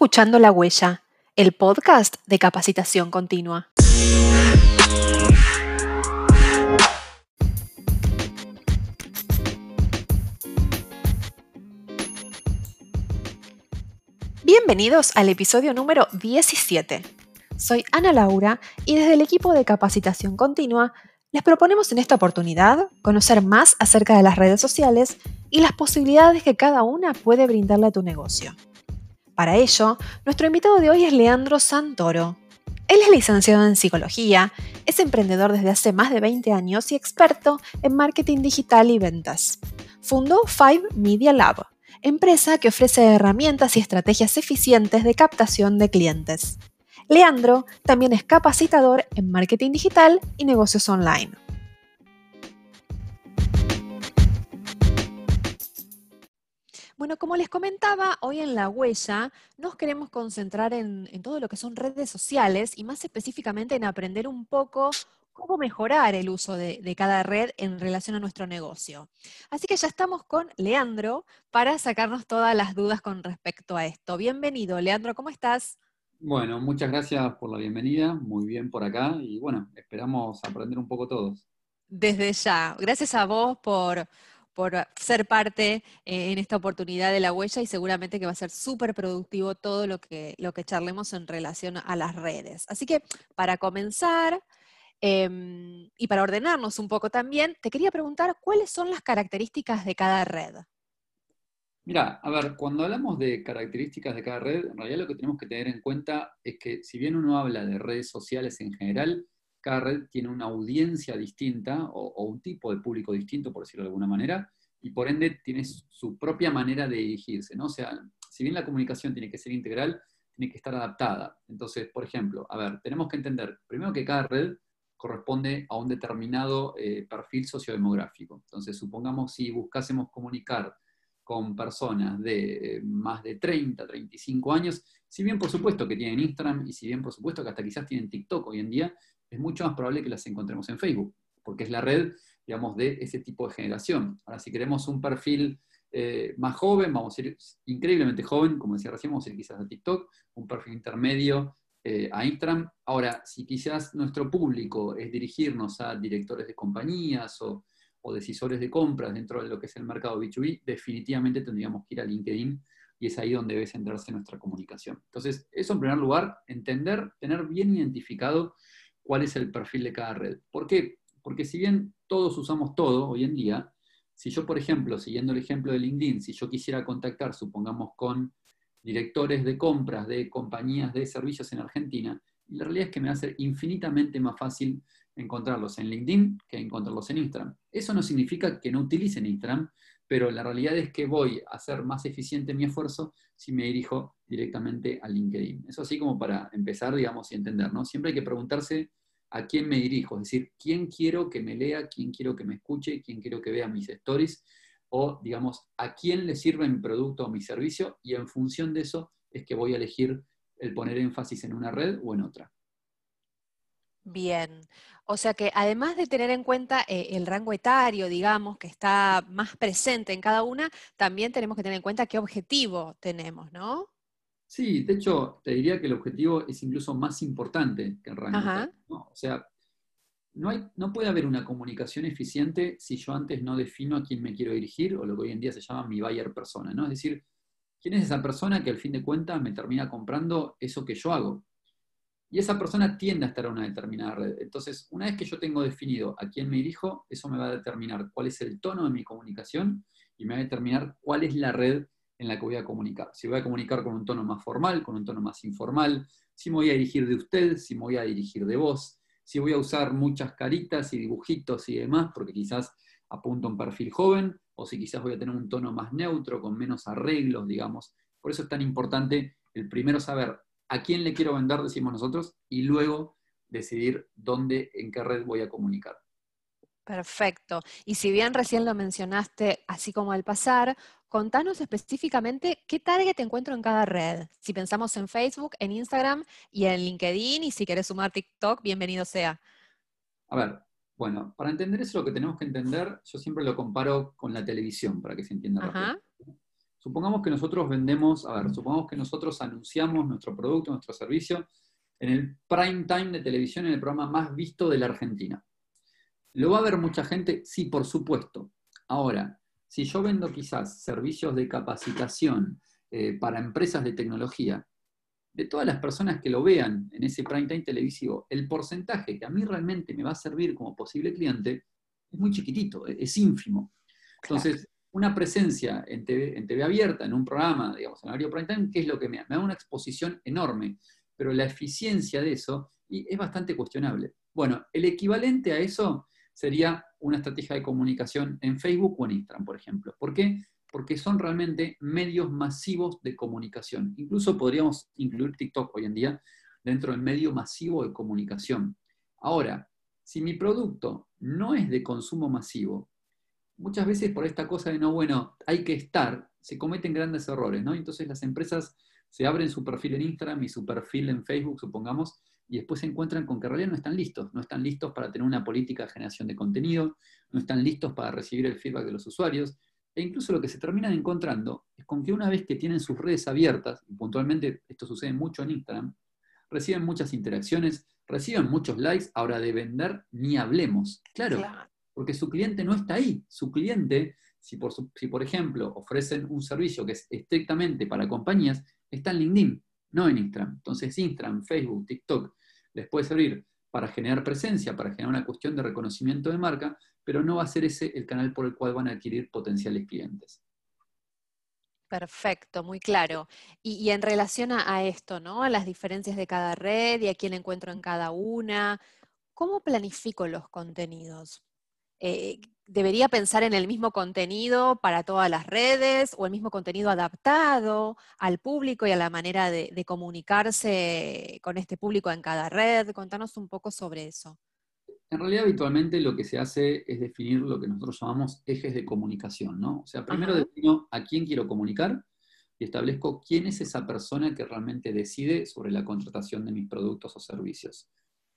escuchando La Huella, el podcast de capacitación continua. Bienvenidos al episodio número 17. Soy Ana Laura y desde el equipo de capacitación continua les proponemos en esta oportunidad conocer más acerca de las redes sociales y las posibilidades que cada una puede brindarle a tu negocio. Para ello, nuestro invitado de hoy es Leandro Santoro. Él es licenciado en psicología, es emprendedor desde hace más de 20 años y experto en marketing digital y ventas. Fundó Five Media Lab, empresa que ofrece herramientas y estrategias eficientes de captación de clientes. Leandro también es capacitador en marketing digital y negocios online. Bueno, como les comentaba, hoy en La Huella nos queremos concentrar en, todo lo que son redes sociales y más específicamente en aprender un poco cómo mejorar el uso de, de, cada red en relación a nuestro negocio. Así que ya estamos con Leandro para sacarnos todas las dudas con respecto a esto. Bienvenido, Leandro, ¿cómo estás? Bueno, muchas gracias por la bienvenida, muy bien por acá y bueno, esperamos aprender un poco todos. Desde ya, gracias a vos por, ser parte eh, en esta oportunidad de la huella y seguramente que va a ser súper productivo todo lo que, lo que charlemos en relación a las redes. Así que para comenzar em, y para ordenarnos un poco también, te quería preguntar cuáles son las características de cada red. Mira, a ver, cuando hablamos de características de cada red, en realidad lo que tenemos que tener en cuenta es que si bien uno habla de redes sociales en general, cada red tiene una audiencia distinta o, un tipo de público distinto, por decirlo de alguna manera, y por ende tiene su propia manera de dirigirse, ¿no? O sea, si bien la comunicación tiene que ser integral, tiene que estar adaptada. Entonces, por ejemplo, a ver, tenemos que entender, primero que cada red corresponde a un determinado eh, perfil sociodemográfico. Entonces, supongamos si buscásemos comunicar con personas de eh, más de 30, 35 años, si bien por supuesto que tienen Instagram y si bien por supuesto que hasta quizás tienen TikTok hoy en día, es mucho más probable que las encontremos en Facebook, porque es la red, digamos, de ese tipo de generación. Ahora, si queremos un perfil eh, más joven, vamos a ir increíblemente joven, como decía recién, vamos a ir quizás a TikTok, un perfil intermedio eh, a Instagram. Ahora, si quizás nuestro público es dirigirnos a directores de compañías o o decisores de compras dentro de lo que es el mercado B2B, definitivamente tendríamos que ir a LinkedIn y es ahí donde debe centrarse nuestra comunicación. Entonces, eso en primer lugar, entender, tener bien identificado cuál es el perfil de cada red. ¿Por qué? Porque si bien todos usamos todo hoy en día, si yo, por ejemplo, siguiendo el ejemplo de LinkedIn, si yo quisiera contactar, supongamos, con directores de compras de compañías de servicios en Argentina, la realidad es que me va a ser infinitamente más fácil encontrarlos en LinkedIn que encontrarlos en Instagram. Eso no significa que no utilicen Instagram, pero la realidad es que voy a hacer más eficiente mi esfuerzo si me dirijo directamente a LinkedIn. Eso así como para empezar, digamos, y entender, ¿no? Siempre hay que preguntarse a quién me dirijo, es decir, quién quiero que me lea, quién quiero que me escuche, quién quiero que vea mis stories, o, digamos, a quién le sirve mi producto o mi servicio, y en función de eso es que voy a elegir el poner énfasis en una red o en otra. Bien, o sea que además de tener en cuenta eh, el rango etario, digamos, que está más presente en cada una, también tenemos que tener en cuenta qué objetivo tenemos, ¿no? Sí, de hecho, te diría que el objetivo es incluso más importante que el rango. Etario, O sea, no, hay, no puede haber una comunicación eficiente si yo antes no defino a quién me quiero dirigir, o lo que hoy en día se llama mi buyer persona, ¿no? Es decir, ¿quién es esa persona que al fin de cuentas me termina comprando eso que yo hago? Y esa persona tiende a estar en una determinada red. Entonces, una vez que yo tengo definido a quién me dirijo, eso me va a determinar cuál es el tono de mi comunicación y me va a determinar cuál es la red en la que voy a comunicar. Si voy a comunicar con un tono más formal, con un tono más informal, si me voy a dirigir de usted, si me voy a dirigir de vos, si voy a usar muchas caritas y dibujitos y demás, porque quizás apunto un perfil joven, o si quizás voy a tener un tono más neutro, con menos arreglos, digamos. Por eso es tan importante el primero saber a quién le quiero vender, decimos nosotros, y luego decidir dónde, en qué red voy a comunicar. Perfecto. Y si bien recién lo mencionaste así como al pasar, contanos específicamente qué target te encuentro en cada red. Si pensamos en Facebook, en Instagram y en LinkedIn, y si quieres sumar TikTok, bienvenido sea. A ver, bueno, para entender eso lo que tenemos que entender, yo siempre lo comparo con la televisión, para que se entienda rápido. Supongamos que nosotros vendemos, a ver, supongamos que nosotros anunciamos nuestro producto, nuestro servicio en el prime time de televisión, en el programa más visto de la Argentina. ¿Lo va a ver mucha gente? Sí, por supuesto. Ahora, si yo vendo quizás servicios de capacitación eh, para empresas de tecnología, de todas las personas que lo vean en ese prime time televisivo, el porcentaje que a mí realmente me va a servir como posible cliente es muy chiquitito, es ínfimo. Entonces, una presencia en TV, abierta, en un programa, digamos, en horario prime time, ¿qué es lo que me da? Me da una exposición enorme, pero la eficiencia de eso es bastante cuestionable. Bueno, el equivalente a eso sería una estrategia de comunicación en Facebook o en Instagram, por ejemplo. ¿Por qué? Porque son realmente medios masivos de comunicación. Incluso podríamos incluir TikTok hoy en día dentro del medio masivo de comunicación. Ahora, si mi producto no es de consumo masivo, muchas veces por esta cosa de no, bueno, hay que estar, se cometen grandes errores, ¿no? Entonces las empresas se abren su perfil en Instagram y su perfil en Facebook, supongamos, y después se encuentran con que en realidad no están listos, no están listos para tener una política de generación de contenido, no están listos para recibir el feedback de los usuarios, e incluso lo que se terminan encontrando es con que una vez que tienen sus redes abiertas, y puntualmente esto sucede mucho en Instagram, reciben muchas interacciones, reciben muchos likes, ahora de vender ni hablemos. Claro, porque su cliente no está ahí. Su cliente, si por, si por ejemplo ofrecen un servicio que es estrictamente para compañías, está en LinkedIn, no en Instagram. Entonces Instagram, Facebook, TikTok les puede servir para generar presencia, para generar una cuestión de reconocimiento de marca, pero no va a ser ese el canal por el cual van a adquirir potenciales clientes. Perfecto, muy claro. Y, en relación a, esto, ¿no? A las diferencias de cada red y a quién encuentro en cada una, ¿cómo planifico los contenidos? Eh, debería pensar en el mismo contenido para todas las redes o el mismo contenido adaptado al público y a la manera de, comunicarse con este público en cada red. Contanos un poco sobre eso. En realidad, habitualmente lo que se hace es definir lo que nosotros llamamos ejes de comunicación, ¿no? O sea, primero defino a quién quiero comunicar y establezco quién es esa persona que realmente decide sobre la contratación de mis productos o servicios.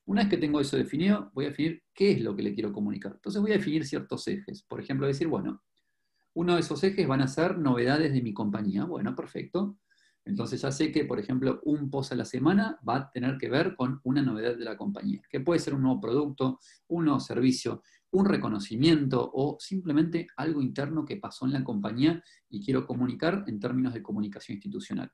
Una vez que tengo eso definido, voy a definir qué es lo que le quiero comunicar. Entonces voy a definir ciertos ejes. Por ejemplo, decir, bueno, uno de esos ejes van a ser novedades de mi compañía. Bueno, perfecto. Entonces ya sé que, por ejemplo, un post a la semana va a tener que ver con una novedad de la compañía, que puede ser un nuevo producto, un nuevo servicio, un reconocimiento o simplemente algo interno que pasó en la compañía y quiero comunicar en términos de comunicación institucional.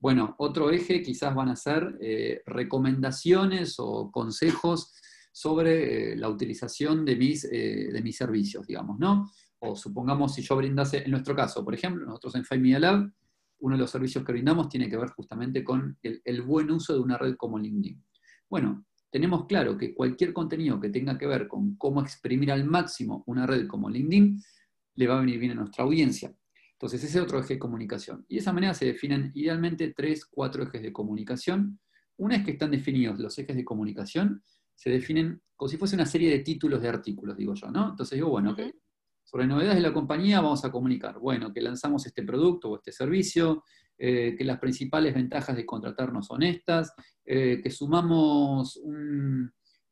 Bueno, otro eje quizás van a ser eh, recomendaciones o consejos sobre eh, la utilización de mis, eh, de mis servicios, digamos, ¿no? O supongamos si yo brindase, en nuestro caso, por ejemplo, nosotros en Five Media Lab, uno de los servicios que brindamos tiene que ver justamente con el, el buen uso de una red como LinkedIn. Bueno, tenemos claro que cualquier contenido que tenga que ver con cómo exprimir al máximo una red como LinkedIn, le va a venir bien a nuestra audiencia. Entonces, ese es otro eje de comunicación. Y de esa manera se definen idealmente tres, cuatro ejes de comunicación. Una vez que están definidos los ejes de comunicación, se definen como si fuese una serie de títulos de artículos, digo yo, ¿no? Entonces digo, bueno, sobre novedades de la compañía vamos a comunicar, bueno, que lanzamos este producto o este servicio, eh, que las principales ventajas de contratarnos son estas, eh, que sumamos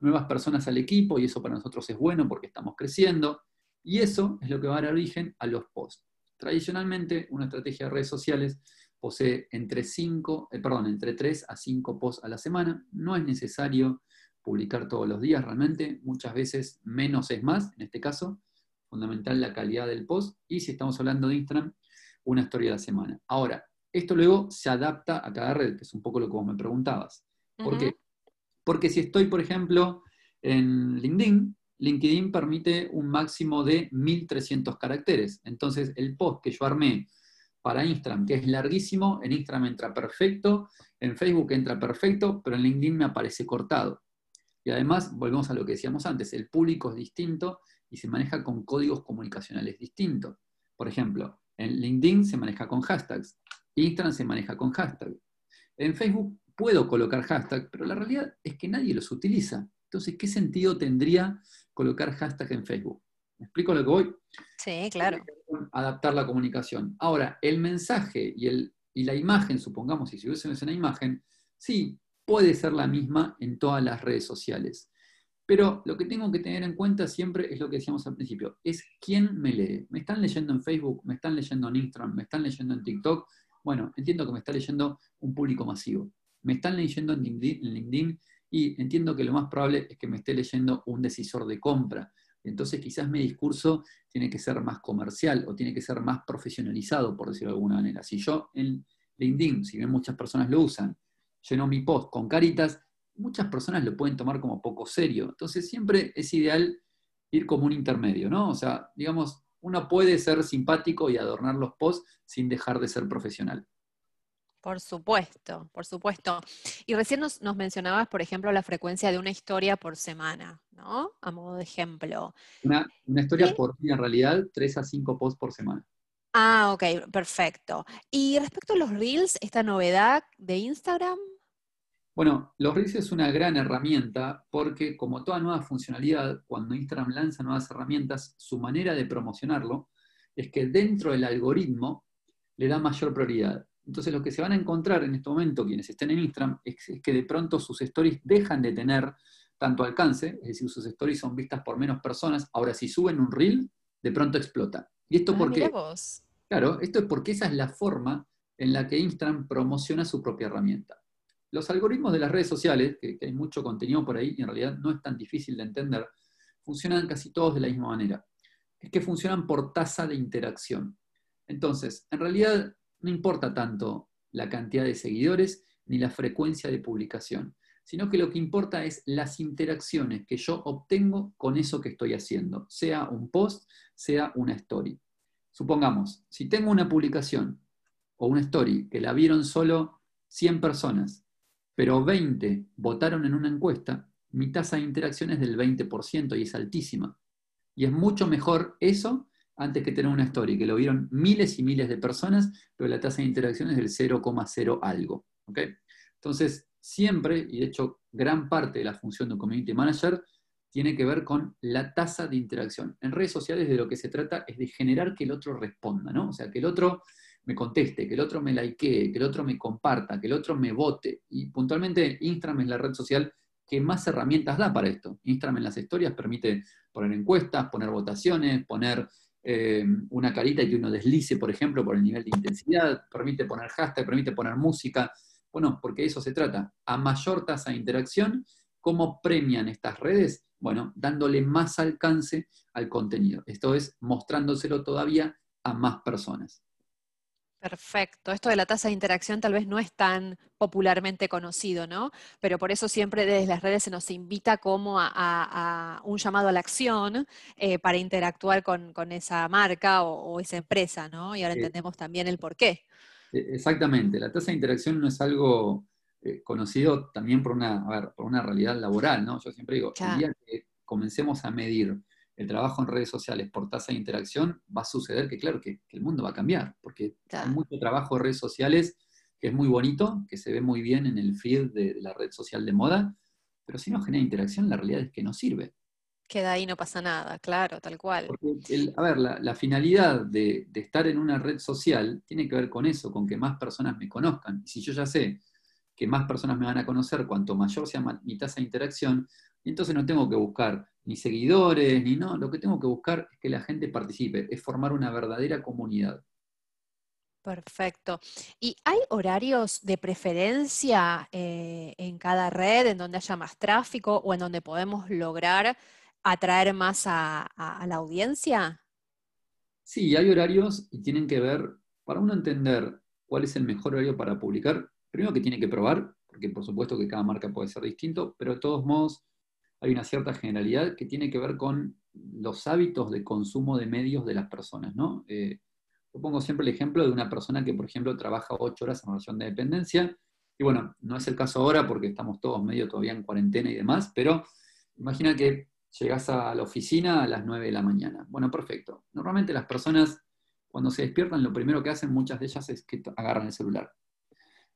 nuevas personas al equipo y eso para nosotros es bueno porque estamos creciendo. Y eso es lo que va a dar origen a los posts. Tradicionalmente, una estrategia de redes sociales posee entre, cinco, eh, perdón, entre 3 a 5 posts a la semana. No es necesario publicar todos los días realmente. Muchas veces menos es más, en este caso. Fundamental la calidad del post. Y si estamos hablando de Instagram, una historia a la semana. Ahora, esto luego se adapta a cada red, que es un poco lo que vos me preguntabas. ¿Por qué? Porque si estoy, por ejemplo, en LinkedIn, LinkedIn permite un máximo de 1300 caracteres. Entonces, el post que yo armé para Instagram, que es larguísimo, en Instagram entra perfecto, en Facebook entra perfecto, pero en LinkedIn me aparece cortado. Y además, volvemos a lo que decíamos antes, el público es distinto y se maneja con códigos comunicacionales distintos. Por ejemplo, en LinkedIn se maneja con hashtags, Instagram se maneja con hashtags. En Facebook puedo colocar hashtags, pero la realidad es que nadie los utiliza. Entonces, ¿qué sentido tendría colocar hashtag en Facebook. ¿Me explico lo que voy? Sí, claro. Adaptar la comunicación. Ahora, el mensaje y, el, y la imagen, supongamos, si hubiésemos una imagen, sí, puede ser la misma en todas las redes sociales. Pero lo que tengo que tener en cuenta siempre es lo que decíamos al principio, es quién me lee. ¿Me están leyendo en Facebook? ¿Me están leyendo en Instagram? ¿Me están leyendo en TikTok? Bueno, entiendo que me está leyendo un público masivo. ¿Me están leyendo en LinkedIn? Y entiendo que lo más probable es que me esté leyendo un decisor de compra. Entonces quizás mi discurso tiene que ser más comercial o tiene que ser más profesionalizado, por decirlo de alguna manera. Si yo en LinkedIn, si bien muchas personas lo usan, lleno mi post con caritas, muchas personas lo pueden tomar como poco serio. Entonces siempre es ideal ir como un intermedio, ¿no? O sea, digamos, uno puede ser simpático y adornar los posts sin dejar de ser profesional. Por supuesto, por supuesto. Y recién nos, mencionabas, por ejemplo, la frecuencia de una historia por semana, ¿no? A modo de ejemplo. Una, historia por día, en realidad, tres a cinco posts por semana. Ah, ok, perfecto. Y respecto a los Reels, esta novedad de Instagram. Bueno, los Reels es una gran herramienta porque como toda nueva funcionalidad, cuando Instagram lanza nuevas herramientas, su manera de promocionarlo es que dentro del algoritmo le da mayor prioridad. Entonces lo que se van a encontrar en este momento quienes estén en Instagram es, que de pronto sus stories dejan de tener tanto alcance, es decir, sus stories son vistas por menos personas. Ahora, si suben un reel, de pronto explota. ¿Y esto ah, porque? Claro, esto es porque esa es la forma en la que Instagram promociona su propia herramienta. Los algoritmos de las redes sociales, que, hay mucho contenido por ahí y en realidad no es tan difícil de entender, funcionan casi todos de la misma manera. Es que funcionan por tasa de interacción. Entonces, en realidad no importa tanto la cantidad de seguidores ni la frecuencia de publicación, sino que lo que importa es las interacciones que yo obtengo con eso que estoy haciendo, sea un post, sea una story. Supongamos, si tengo una publicación o una story que la vieron solo 100 personas pero 20 votaron en una encuesta, mi tasa de interacción es del 20% y es altísima. Y es mucho mejor eso antes que tener una story, que lo vieron miles y miles de personas, pero la tasa de interacción es del 0,0 algo. Entonces, siempre, y de hecho gran parte de la función de un community manager, tiene que ver con la tasa de interacción. En redes sociales de lo que se trata es de generar que el otro responda, ¿no? O sea, que el otro me conteste, que el otro me likee, que el otro me comparta, que el otro me vote. Y puntualmente Instagram es la red social que más herramientas da para esto. Instagram en las historias permite poner encuestas, poner votaciones, poner eh, una carita y que uno deslice, por ejemplo, por el nivel de intensidad, permite poner hashtag, permite poner música. Bueno, porque eso se trata. A mayor tasa de interacción, ¿cómo premian estas redes? Bueno, dándole más alcance al contenido. Esto es mostrándoselo todavía a más personas. Perfecto. Esto de la tasa de interacción tal vez no es tan popularmente conocido, ¿no? Pero por eso siempre desde las redes se nos invita como a, un llamado a la acción eh, para interactuar con, esa marca o, esa empresa, ¿no? Y ahora entendemos también el por qué. E, exactamente. La tasa de interacción no es algo eh, conocido también por una, por una realidad laboral, ¿no? Yo siempre digo, el día que comencemos a medir el trabajo en redes sociales por tasa de interacción, va a suceder que, claro, que, el mundo va a cambiar, porque hay mucho trabajo en redes sociales que es muy bonito, que se ve muy bien en el feed de, la red social de moda, pero si no genera interacción, la realidad es que no sirve. Queda ahí, no pasa nada, claro, tal cual. a ver, la, finalidad de, de, estar en una red social tiene que ver con eso, con que más personas me conozcan. Y si yo ya sé que más personas me van a conocer, cuanto mayor sea mi tasa de interacción, entonces no tengo que buscar ni seguidores, ni no, lo que tengo que buscar es que la gente participe, es formar una verdadera comunidad. Perfecto. ¿Y hay horarios de preferencia eh, en cada red en donde haya más tráfico o en donde podemos lograr atraer más a, la audiencia? Sí, hay horarios y tienen que ver, para uno entender cuál es el mejor horario para publicar, primero que tiene que probar, porque por supuesto que cada marca puede ser distinto, pero de todos modos hay una cierta generalidad que tiene que ver con los hábitos de consumo de medios de las personas, ¿no? Eh, yo pongo siempre el ejemplo de una persona que, por ejemplo, trabaja ocho horas en relación de dependencia, y bueno, no es el caso ahora porque estamos todos medio todavía en cuarentena y demás, pero imagina que llegas a la oficina a las 9 de la mañana. Bueno, perfecto. Normalmente las personas, cuando se despiertan, lo primero que hacen muchas de ellas es que agarran el celular.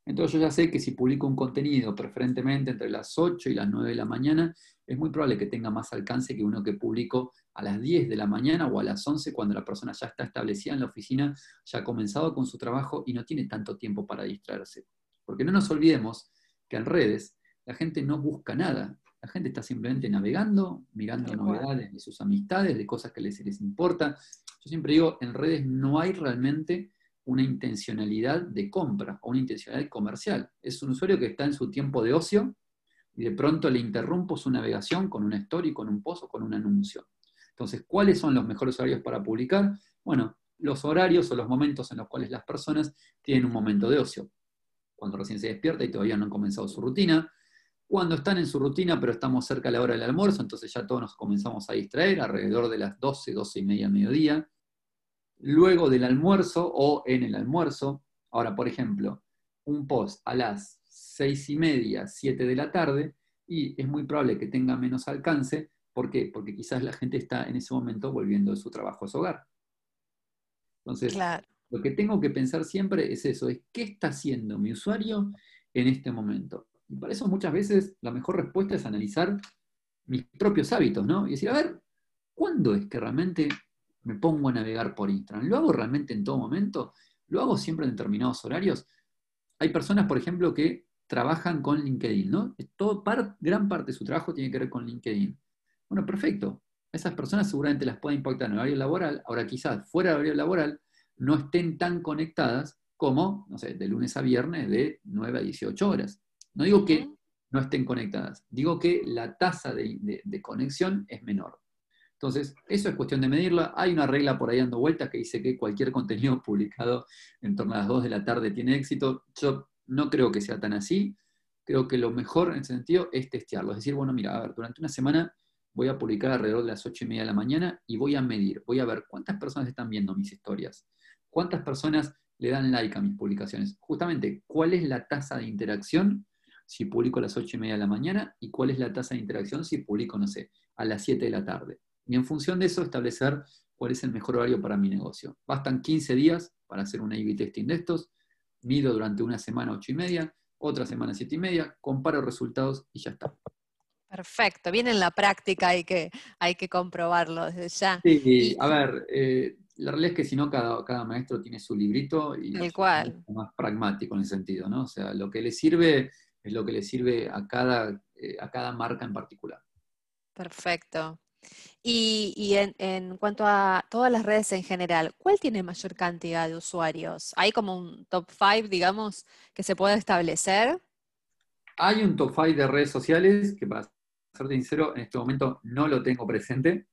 Entonces yo ya sé que si publico un contenido preferentemente entre las 8 y las 9 de la mañana, es muy probable que tenga más alcance que uno que publico a las 10 de la mañana o a las 11 cuando la persona ya está establecida en la oficina, ya ha comenzado con su trabajo y no tiene tanto tiempo para distraerse. Porque no nos olvidemos que en redes la gente no busca nada. La gente está simplemente navegando, mirando novedades de sus amistades, de cosas que les, les importa. Yo siempre digo, en redes no hay realmente una intencionalidad de compra o una intencionalidad comercial. Es un usuario que está en su tiempo de ocio y de pronto le interrumpo su navegación con una story, con un post o con un anuncio. Entonces, ¿cuáles son los mejores horarios para publicar? Bueno, los horarios o los momentos en los cuales las personas tienen un momento de ocio. Cuando recién se despierta y todavía no han comenzado su rutina. Cuando están en su rutina, pero estamos cerca de la hora del almuerzo, entonces ya todos nos comenzamos a distraer alrededor de las 12, 12 y media mediodía. Luego del almuerzo o en el almuerzo. Ahora, por ejemplo, un post a las 6 y media, 7 de la tarde, y es muy probable que tenga menos alcance. ¿Por qué? Porque quizás la gente está en ese momento volviendo de su trabajo a su hogar. Entonces, lo que tengo que pensar siempre es eso, es qué está haciendo mi usuario en este momento. Y para eso muchas veces la mejor respuesta es analizar mis propios hábitos, ¿no? Y decir, a ver, ¿cuándo es que realmente me pongo a navegar por Instagram? ¿Lo hago realmente en todo momento? ¿Lo hago siempre en determinados horarios? Hay personas, por ejemplo, que trabajan con LinkedIn, ¿no? Todo, gran parte de su trabajo tiene que ver con LinkedIn. Bueno, perfecto esas personas seguramente las puede impactar en el horario laboral, ahora quizás fuera del horario laboral no estén tan conectadas como, no sé, de lunes a viernes de 9 a 18 horas. No digo que no estén conectadas, digo que la tasa de, conexión es menor. Entonces, eso es cuestión de medirla. Hay una regla por ahí dando vueltas que dice que cualquier contenido publicado en torno a las 2 de la tarde tiene éxito. Yo no creo que sea tan así. Creo que lo mejor en ese sentido es testearlo. Es decir, bueno, mira, a ver, durante una semana voy a publicar alrededor de las 8 y media de la mañana y voy a medir, voy a ver cuántas personas están viendo mis historias, cuántas personas le dan like a mis publicaciones. Justamente, cuál es la tasa de interacción si publico a las 8 y media de la mañana y cuál es la tasa de interacción si publico, no sé, a las 7 de la tarde. Y en función de eso, establecer cuál es el mejor horario para mi negocio. Bastan 15 días para hacer un A-B testing de estos, mido durante una semana 8 y media, otra semana 7 y media, comparo resultados y ya está. Perfecto, viene en la práctica, hay que, hay que comprobarlo desde ya. Sí, a ver, eh, la realidad es que si no, cada, cada maestro tiene su librito y es más pragmático en el sentido, ¿no? O sea, lo que le sirve es lo que le sirve a cada, eh, a cada marca en particular. Perfecto. Y, y en, en, cuanto a todas las redes en general, ¿cuál tiene mayor cantidad de usuarios? ¿Hay como un top 5, digamos, que se pueda establecer? Hay un top 5 de redes sociales que para ser sincero, en este momento no lo tengo presente,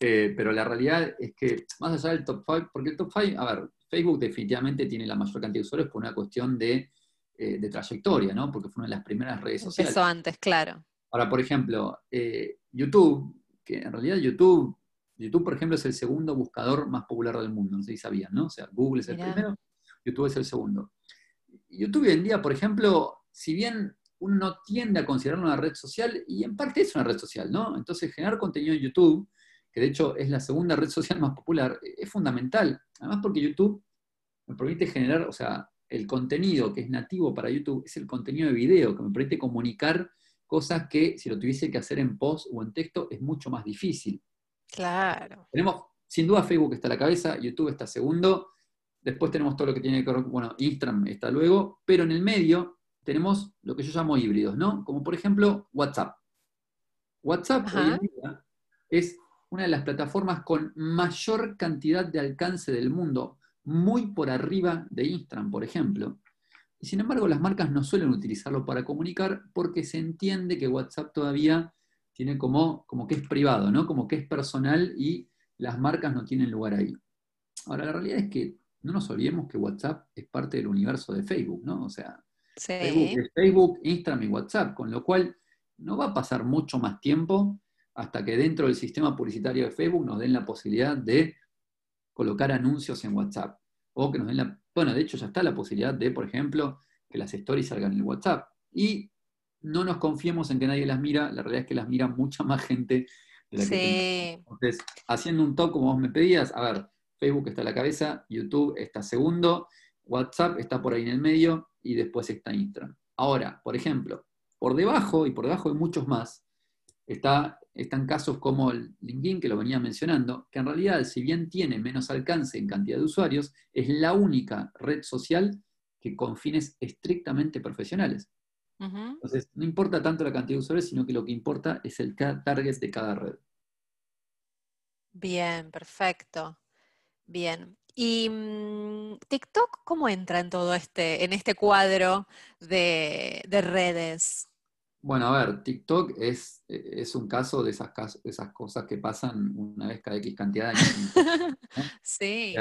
eh, pero la realidad es que más allá del top 5, porque el top 5, a ver, Facebook definitivamente tiene la mayor cantidad de usuarios por una cuestión de, eh, trayectoria, ¿no? Porque fue una de las primeras redes sociales. Empezó antes, claro. Ahora, por ejemplo, eh, YouTube, que en realidad YouTube, YouTube, por ejemplo, es el segundo buscador más popular del mundo, no sé si sabían, ¿no? O sea, Google es el primero, YouTube es el segundo. YouTube hoy en día, por ejemplo, si bien uno no tiende a considerarlo una red social y en parte es una red social, ¿no? Entonces generar contenido en YouTube, que de hecho es la segunda red social más popular, es fundamental. Además porque YouTube me permite generar, o sea, el contenido que es nativo para YouTube es el contenido de video, que me permite comunicar cosas que si lo tuviese que hacer en post o en texto es mucho más difícil. Claro. Tenemos, sin duda, Facebook está a la cabeza, YouTube está segundo, después tenemos todo lo que tiene que ver, bueno, Instagram está luego, pero en el medio tenemos lo que yo llamo híbridos, ¿no? Como por ejemplo WhatsApp. WhatsApp hoy en día es una de las plataformas con mayor cantidad de alcance del mundo, muy por arriba de Instagram, por ejemplo. Y sin embargo, las marcas no suelen utilizarlo para comunicar porque se entiende que WhatsApp todavía tiene como, como que es privado, ¿no? Como que es personal y las marcas no tienen lugar ahí. Ahora, la realidad es que no nos olvidemos que WhatsApp es parte del universo de Facebook, ¿no? O sea, Facebook, Instagram y WhatsApp, con lo cual no va a pasar mucho más tiempo hasta que dentro del sistema publicitario de Facebook nos den la posibilidad de colocar anuncios en WhatsApp. O que nos den la. Bueno, de hecho ya está la posibilidad de, por ejemplo, que las stories salgan en el WhatsApp. Y no nos confiemos en que nadie las mira, la realidad es que las mira mucha más gente de la que Entonces, haciendo un top como vos me pedías, a ver, Facebook está a la cabeza, YouTube está segundo, WhatsApp está por ahí en el medio, y después está Instagram. Ahora, por ejemplo, por debajo y por debajo de muchos más, está, están casos como el LinkedIn, que lo venía mencionando, que en realidad, si bien tiene menos alcance en cantidad de usuarios, es la única red social que con fines estrictamente profesionales. Entonces, no importa tanto la cantidad de usuarios, sino que lo que importa es el target de cada red. Bien, perfecto. Bien. ¿Y mm, TikTok cómo entra en todo este, en este cuadro de, redes? Bueno, a ver, TikTok es, es un caso de esas, esas cosas que pasan una vez cada X cantidad de años. sí.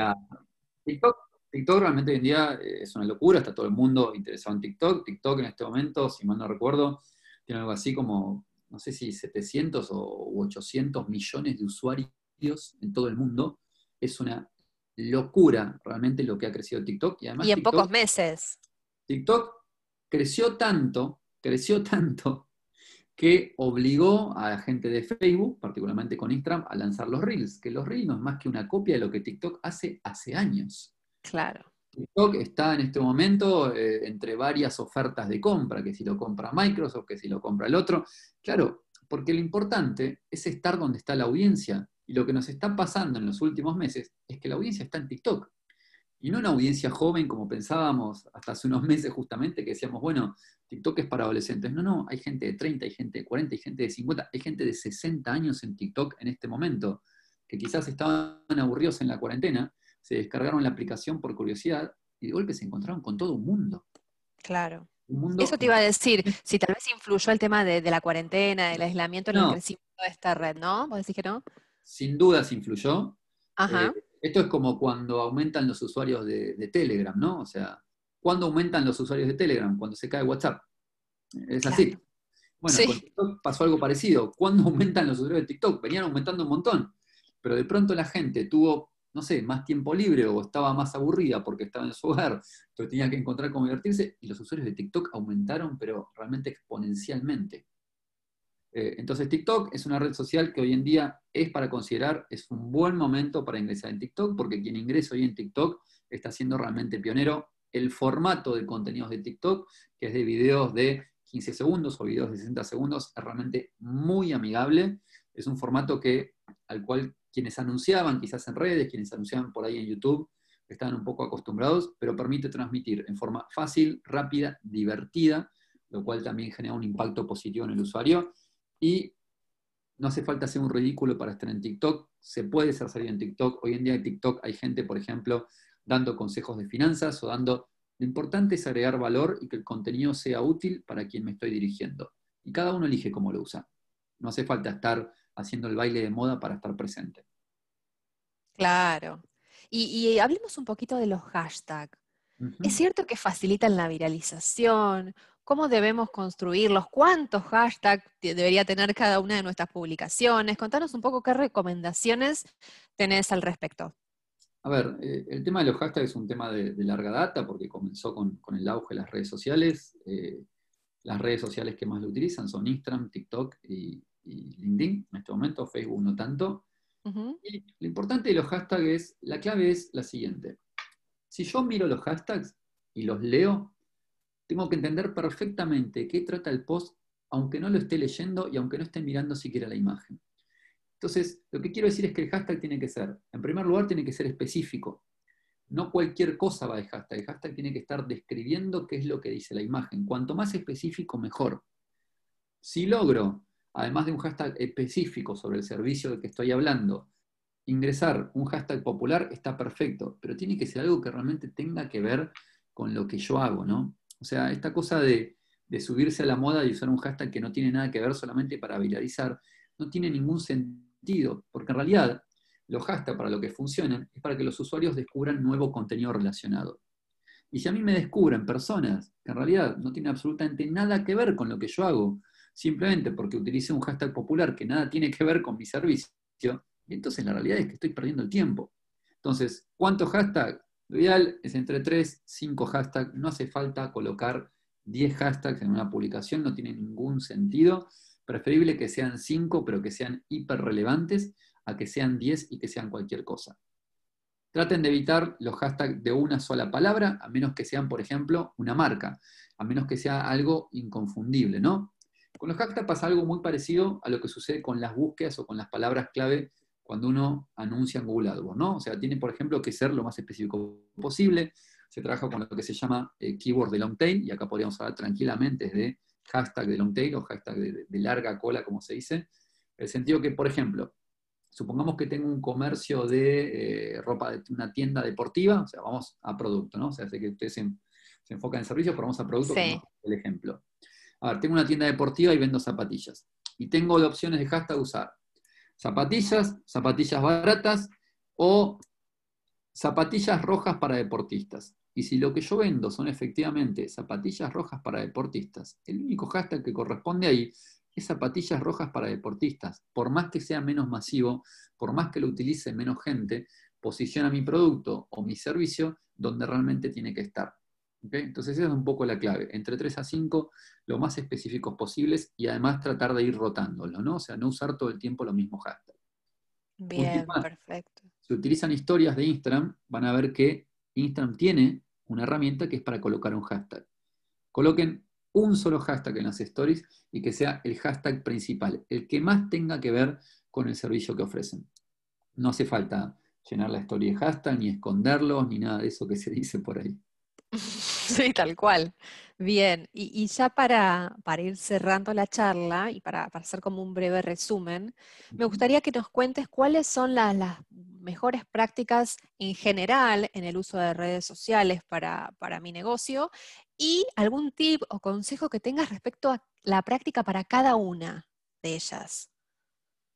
TikTok, TikTok realmente hoy en día eh, es una locura, está todo el mundo interesado en TikTok. TikTok en este momento, si mal no recuerdo, tiene algo así como, no sé si 700 o 800 millones de usuarios en todo el mundo. Es una locura realmente lo que ha crecido TikTok. Y, además, y en pocos meses. TikTok creció tanto, creció tanto, que obligó a la gente de Facebook, particularmente con Instagram, a lanzar los Reels, que los Reels no es más que una copia de lo que TikTok hace hace años. Claro. TikTok está en este momento eh, entre varias ofertas de compra, que si lo compra Microsoft, que si lo compra el otro. Claro, porque lo importante es estar donde está la audiencia. Y lo que nos está pasando en los últimos meses es que la audiencia está en TikTok. Y no una audiencia joven como pensábamos hasta hace unos meses justamente, que decíamos, bueno, TikTok es para adolescentes. No, no, hay gente de 30, hay gente de 40, hay gente de 50, hay gente de 60 años en TikTok en este momento, que quizás estaban aburridos en la cuarentena, se descargaron la aplicación por curiosidad y de golpe se encontraron con todo un mundo. Claro. Eso te iba a decir, si tal vez influyó el tema de, la cuarentena, del aislamiento en el crecimiento de esta red, ¿no? ¿Vos decís que no? sin dudas influyó. Eh, esto es como cuando aumentan los usuarios de, Telegram, ¿no? O sea, ¿cuándo aumentan los usuarios de Telegram? Cuando se cae WhatsApp. Es así. Bueno, con TikTok pasó algo parecido. ¿Cuándo aumentan los usuarios de TikTok? Venían aumentando un montón. Pero de pronto la gente tuvo, no sé, más tiempo libre o estaba más aburrida porque estaba en su hogar, pero tenía que encontrar cómo divertirse, y los usuarios de TikTok aumentaron, pero realmente exponencialmente. Eh, entonces TikTok es una red social que hoy en día es para considerar, es un buen momento para ingresar en TikTok, porque quien ingresa hoy en TikTok está siendo realmente pionero. El formato de contenidos de TikTok, que es de videos de 15 segundos o videos de 60 segundos, es realmente muy amigable. Es un formato que, al cual quienes anunciaban quizás en redes, quienes anunciaban por ahí en YouTube, estaban un poco acostumbrados, pero permite transmitir en forma fácil, rápida, divertida, lo cual también genera un impacto positivo en el usuario y no hace falta hacer un ridículo para estar en TikTok, se puede ser salir en TikTok. Hoy en día en TikTok hay gente, por ejemplo, dando consejos de finanzas o dando... Lo importante es agregar valor y que el contenido sea útil para quien me estoy dirigiendo. Y cada uno elige cómo lo usa. No hace falta estar haciendo el baile de moda para estar presente. Claro. Y, hablemos un poquito de los hashtags. ¿Es cierto que facilitan la viralización cómo debemos construirlos, cuántos hashtags debería tener cada una de nuestras publicaciones. Contanos un poco qué recomendaciones tenés al respecto. A ver, eh, el tema de los hashtags es un tema de, larga data porque comenzó con, el auge de las redes sociales. Eh, las redes sociales que más lo utilizan son Instagram, TikTok y, LinkedIn. En este momento Facebook no tanto. Y lo importante de los hashtags es, la clave es la siguiente. Si yo miro los hashtags y los leo, tengo que entender perfectamente qué trata el post, aunque no lo esté leyendo y aunque no esté mirando siquiera la imagen. Entonces, lo que quiero decir es que el hashtag tiene que ser, en primer lugar, tiene que ser específico. No cualquier cosa va de hashtag. El hashtag tiene que estar describiendo qué es lo que dice la imagen. Cuanto más específico, mejor. Si logro, además de un hashtag específico sobre el servicio del que estoy hablando, ingresar un hashtag popular, está perfecto, pero tiene que ser algo que realmente tenga que ver con lo que yo hago, ¿no? O sea, esta cosa de, subirse a la moda y usar un hashtag que no tiene nada que ver solamente para viralizar, no tiene ningún sentido, porque en realidad los hashtags para lo que funcionan es para que los usuarios descubran nuevo contenido relacionado. Y si a mí me descubren personas que en realidad no tienen absolutamente nada que ver con lo que yo hago, simplemente porque utilicé un hashtag popular que nada tiene que ver con mi servicio, entonces la realidad es que estoy perdiendo el tiempo. Entonces, ¿cuántos hashtags? Lo ideal es entre 3, 5 hashtags. No hace falta colocar 10 hashtags en una publicación, no tiene ningún sentido. Preferible que sean 5, pero que sean hiper relevantes, a que sean 10 y que sean cualquier cosa. Traten de evitar los hashtags de una sola palabra, a menos que sean, por ejemplo, una marca, a menos que sea algo inconfundible, ¿no? Con los hashtags pasa algo muy parecido a lo que sucede con las búsquedas o con las palabras clave cuando uno anuncia en Google AdWords, ¿no? O sea, tiene, por ejemplo, que ser lo más específico posible. se trabaja con lo que se llama eh, keyword de long tail, y acá podríamos hablar tranquilamente de hashtag de long tail o hashtag de, larga cola, como se dice. El sentido que, por ejemplo, supongamos que tengo un comercio de eh, ropa, de una tienda deportiva, o sea, vamos a producto, ¿no? O sea, sé que ustedes se, enfocan en servicios, pero vamos a producto como el ejemplo. A ver, tengo una tienda deportiva y vendo zapatillas. Y tengo de opciones de hashtag usar zapatillas, zapatillas baratas o zapatillas rojas para deportistas. Y si lo que yo vendo son efectivamente zapatillas rojas para deportistas, el único hashtag que corresponde ahí es zapatillas rojas para deportistas. Por más que sea menos masivo, por más que lo utilice menos gente, posiciona mi producto o mi servicio donde realmente tiene que estar. Entonces esa es un poco la clave, entre 3 a 5 lo más específicos posibles y además tratar de ir rotándolo, ¿no? O sea, no usar todo el tiempo los mismos hashtags. Bien, perfecto. Si utilizan historias de Instagram, van a ver que Instagram tiene una herramienta que es para colocar un hashtag. Coloquen un solo hashtag en las stories y que sea el hashtag principal, el que más tenga que ver con el servicio que ofrecen. No hace falta llenar la story de hashtag, ni esconderlos, ni nada de eso que se dice por ahí. Sí, tal cual. Bien, y, ya para, ir cerrando la charla y para, hacer como un breve resumen, me gustaría que nos cuentes cuáles son las mejores prácticas en general en el uso de redes sociales para, para mi negocio y algún tip o consejo que tengas respecto a la práctica para cada una de ellas.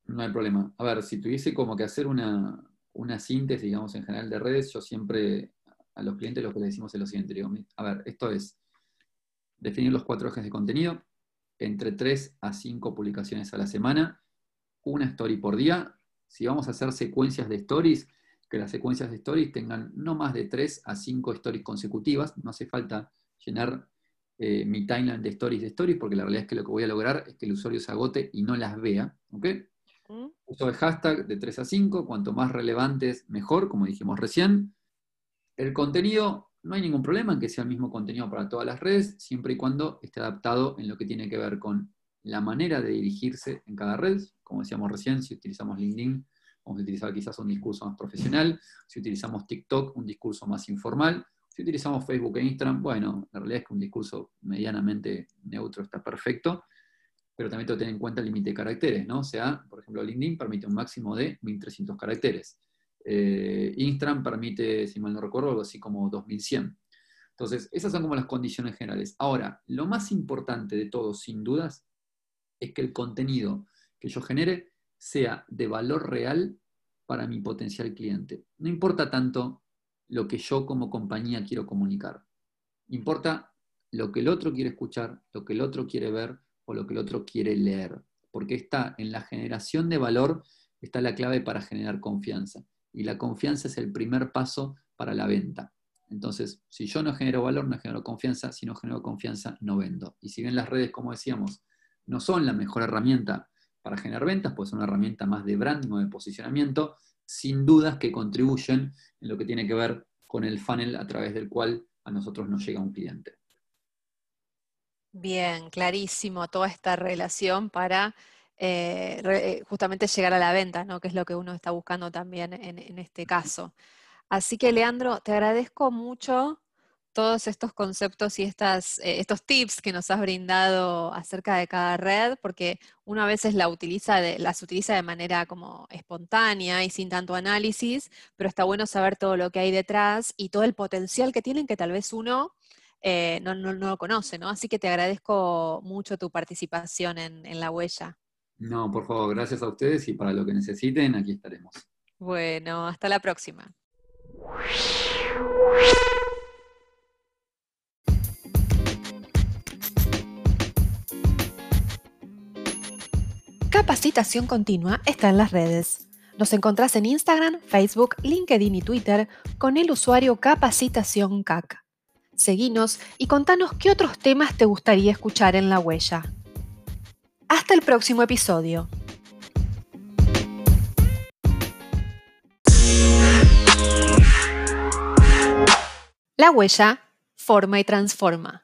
No hay problema. A ver, si tuviese como que hacer una, una síntesis, digamos, en general de redes, yo siempre a los clientes lo que le decimos es lo siguiente. a ver, esto es definir los cuatro ejes de contenido, entre tres a cinco publicaciones a la semana, una story por día. Si vamos a hacer secuencias de stories, que las secuencias de stories tengan no más de tres a cinco stories consecutivas. No hace falta llenar eh, mi timeline de stories de stories, porque la realidad es que lo que voy a lograr es que el usuario se agote y no las vea. ¿ok? Mm. Uso de hashtag de 3 a 5, cuanto más relevantes, mejor, como dijimos recién. El contenido, no hay ningún problema en que sea el mismo contenido para todas las redes, siempre y cuando esté adaptado en lo que tiene que ver con la manera de dirigirse en cada red. Como decíamos recién, si utilizamos LinkedIn, vamos a utilizar quizás un discurso más profesional. Si utilizamos TikTok, un discurso más informal. Si utilizamos Facebook e Instagram, bueno, la realidad es que un discurso medianamente neutro está perfecto, pero también tengo que tener en cuenta el límite de caracteres, ¿no? O sea, por ejemplo, LinkedIn permite un máximo de 1300 caracteres. Eh, Instagram permite, si mal no recuerdo, algo así como 2100. Entonces, esas son como las condiciones generales. Ahora, lo más importante de todo, sin dudas, es que el contenido que yo genere sea de valor real para mi potencial cliente. No importa tanto lo que yo como compañía quiero comunicar. Importa lo que el otro quiere escuchar, lo que el otro quiere ver o lo que el otro quiere leer. Porque está en la generación de valor, está la clave para generar confianza y la confianza es el primer paso para la venta. Entonces, si yo no genero valor, no genero confianza, si no genero confianza, no vendo. Y si bien las redes, como decíamos, no son la mejor herramienta para generar ventas, pues son una herramienta más de branding o de posicionamiento, sin dudas que contribuyen en lo que tiene que ver con el funnel a través del cual a nosotros nos llega un cliente. Bien, clarísimo toda esta relación para eh, eh, justamente llegar a la venta, ¿no? que es lo que uno está buscando también en, este caso. Así que, Leandro, te agradezco mucho todos estos conceptos y estas, eh, estos tips que nos has brindado acerca de cada red, porque uno a veces la utiliza las utiliza de manera como espontánea y sin tanto análisis, pero está bueno saber todo lo que hay detrás y todo el potencial que tienen que tal vez uno no, lo conoce, ¿no? Así que te agradezco mucho tu participación en la huella. No, por favor, gracias a ustedes y para lo que necesiten, aquí estaremos. Bueno, hasta la próxima. Capacitación Continua está en las redes. Nos encontrás en Instagram, Facebook, LinkedIn y Twitter con el usuario Capacitación CAC. Seguinos y contanos qué otros temas te gustaría escuchar en la huella. Hasta el próximo episodio. La huella forma y transforma.